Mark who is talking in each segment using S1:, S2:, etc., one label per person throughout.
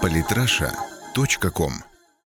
S1: PolitRussia.com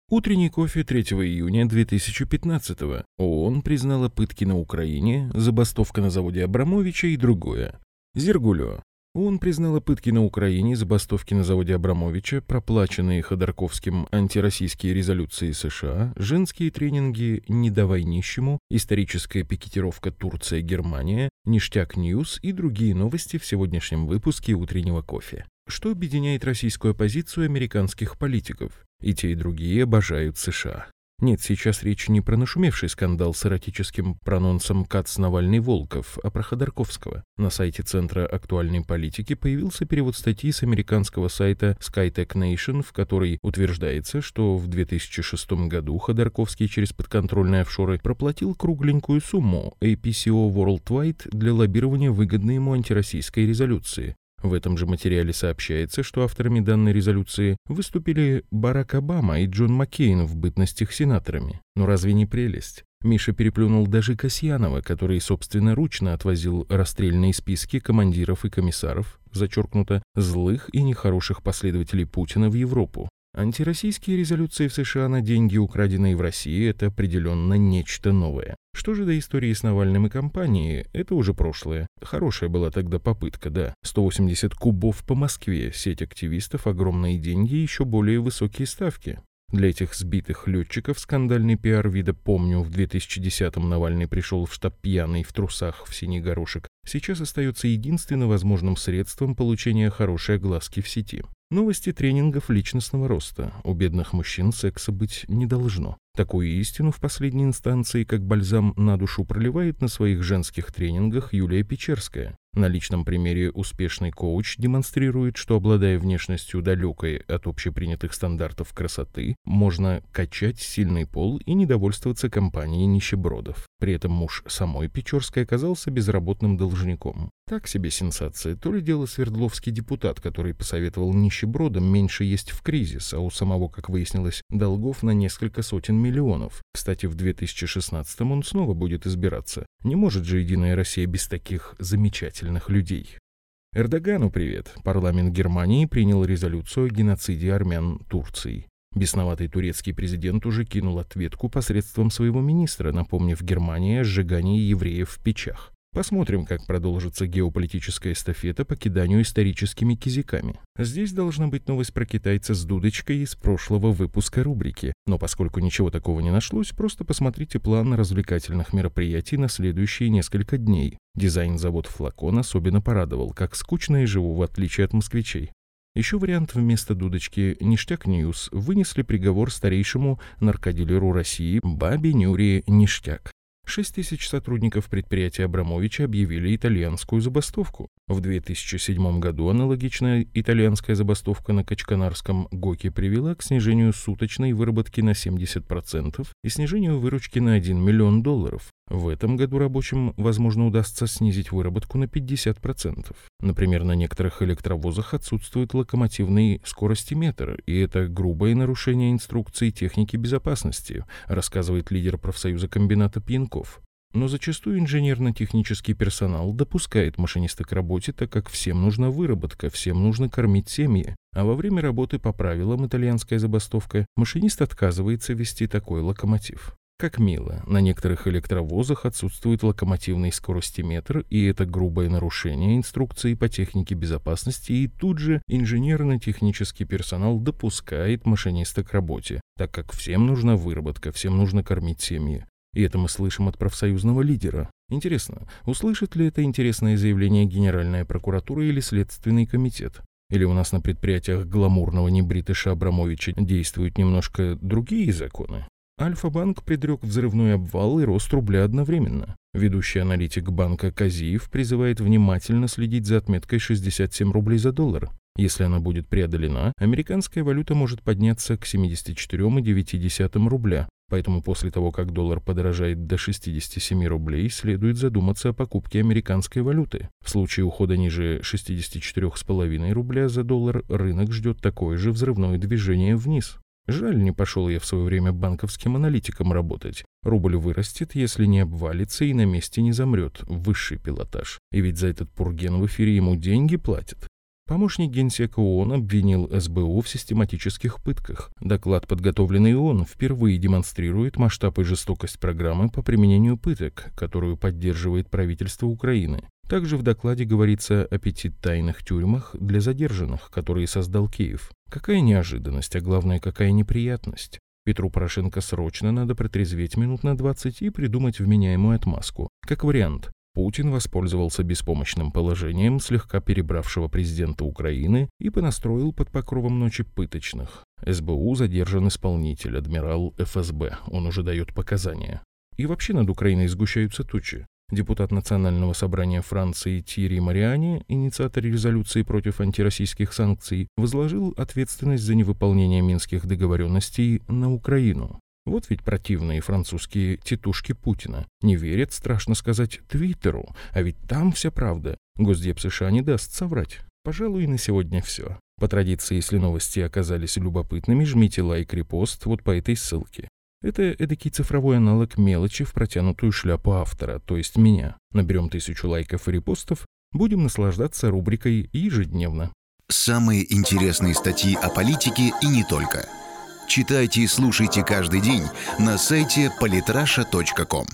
S2: Утренний кофе 3 июня 2015 ООН признала пытки на Украине, забастовка на заводе Абрамовича и другое. Зергулио. ООН признала пытки на Украине, забастовки на заводе Абрамовича, проплаченные Ходорковским антироссийские резолюции США, женские тренинги «Не давай нищему», историческая пикетировка Турция-Германия, ништяк News и другие новости в сегодняшнем выпуске «Утреннего кофе». Что объединяет российскую оппозицию американских политиков? И те, и другие обожают США. Нет, сейчас речь не про нашумевший скандал с эротическим прононсом Кац Навальный-Волков, а про Ходорковского. На сайте Центра актуальной политики появился перевод статьи с американского сайта SkyTech Nation, в которой утверждается, что в 2006 году Ходорковский через подконтрольные офшоры проплатил кругленькую сумму APCO Worldwide для лоббирования выгодной ему антироссийской резолюции. В этом же материале сообщается, что авторами данной резолюции выступили Барак Обама и Джон Маккейн в бытностях сенаторами. Но разве не прелесть? Миша переплюнул даже Касьянова, который собственноручно отвозил расстрельные списки командиров и комиссаров, зачеркнуто, злых и нехороших последователей Путина в Европу. Антироссийские резолюции в США на деньги, украденные в России, это определенно нечто новое. Что же до истории с Навальным и компанией, это уже прошлое. Хорошая была тогда попытка, да. 180 кубов по Москве, сеть активистов, огромные деньги и еще более высокие ставки. Для этих сбитых летчиков скандальный пиар вида «Помню, в 2010-м Навальный пришел в штаб пьяный в трусах в синий горошек» сейчас остается единственным возможным средством получения хорошей огласки в сети. Новости тренингов личностного роста. У бедных мужчин секса быть не должно. Такую истину в последней инстанции, как бальзам на душу, проливает на своих женских тренингах Юлия Печерская. На личном примере успешный коуч демонстрирует, что, обладая внешностью далекой от общепринятых стандартов красоты, можно качать сильный пол и недовольствоваться компанией нищебродов. При этом муж самой Печорской оказался безработным должником. Так себе сенсация. То ли дело Свердловский депутат, который посоветовал нищебродам меньше есть в кризис, а у самого, как выяснилось, долгов на несколько сотен миллионов. Кстати, в 2016 он снова будет избираться. Не может же Единая Россия без таких замечательных людей. Эрдогану привет. Парламент Германии принял резолюцию о геноциде армян Турции. Бесноватый турецкий президент уже кинул ответку посредством своего министра, напомнив Германии о сжигании евреев в печах. Посмотрим, как продолжится геополитическая эстафета по киданию историческими кизиками. Здесь должна быть новость про китайца с дудочкой из прошлого выпуска рубрики. Но поскольку ничего такого не нашлось, просто посмотрите план развлекательных мероприятий на следующие несколько дней. Дизайн завод «Флакон» особенно порадовал, как скучно и живу, в отличие от москвичей. Еще вариант вместо дудочки «Ништяк News» вынесли приговор старейшему наркодилеру России Бабе Нюри Ништяк. 6 тысяч сотрудников предприятия Абрамовича объявили итальянскую забастовку. В 2007 году аналогичная итальянская забастовка на Качканарском ГОКе привела к снижению суточной выработки на 70% и снижению выручки на 1 миллион долларов. В этом году рабочим, возможно, удастся снизить выработку на 50%. Например, на некоторых электровозах отсутствует локомотивный скоростиметр, и это грубое нарушение инструкций техники безопасности, рассказывает лидер профсоюза комбината Пьянков. Но зачастую инженерно-технический персонал допускает машиниста к работе, так как всем нужна выработка, всем нужно кормить семьи. А во время работы по правилам итальянская забастовка машинист отказывается вести такой локомотив. Как мило, на некоторых электровозах отсутствует локомотивный скоростиметр, и это грубое нарушение инструкции по технике безопасности, и тут же инженерно-технический персонал допускает машиниста к работе, так как всем нужна выработка, всем нужно кормить семьи. И это мы слышим от профсоюзного лидера. Интересно, услышит ли это интересное заявление Генеральная прокуратура или Следственный комитет? Или у нас на предприятиях гламурного небритыша Абрамовича действуют немножко другие законы? Альфа-банк предрек взрывной обвал и рост рубля одновременно. Ведущий аналитик банка Казиев призывает внимательно следить за отметкой 67 рублей за доллар. Если она будет преодолена, американская валюта может подняться к 74,9 рубля. Поэтому после того, как доллар подорожает до 67 рублей, следует задуматься о покупке американской валюты. В случае ухода ниже 64,5 рубля за доллар рынок ждет такое же взрывное движение вниз. Жаль, не пошел я в свое время банковским аналитиком работать. Рубль вырастет, если не обвалится и на месте не замрет. Высший пилотаж. И ведь за этот пурген в эфире ему деньги платят. Помощник генсека ООН обвинил СБУ в систематических пытках. Доклад, подготовленный ООН, впервые демонстрирует масштаб и жестокость программы по применению пыток, которую поддерживает правительство Украины. Также в докладе говорится о пяти тайных тюрьмах для задержанных, которые создал Киев. Какая неожиданность, а главное, какая неприятность. Петру Порошенко срочно надо протрезветь минут на 20 и придумать вменяемую отмазку. Как вариант, Путин воспользовался беспомощным положением слегка перебравшего президента Украины и понастроил под покровом ночи пыточных. СБУ задержан исполнитель, адмирал ФСБ. Он уже дает показания. И вообще над Украиной сгущаются тучи. Депутат Национального собрания Франции Тири Мариани, инициатор резолюции против антироссийских санкций, возложил ответственность за невыполнение минских договоренностей на Украину. Вот ведь противные французские тетушки Путина. Не верят, страшно сказать, Твиттеру. А ведь там вся правда. Госдеп США не даст соврать. Пожалуй, на сегодня все. По традиции, если новости оказались любопытными, жмите лайк, репост вот по этой ссылке. Это эдакий цифровой аналог мелочи в протянутую шляпу автора, то есть меня. Наберем тысячу лайков и репостов, будем наслаждаться рубрикой ежедневно.
S1: Самые интересные статьи о политике и не только – Читайте и слушайте каждый день на сайте polytrasha.com.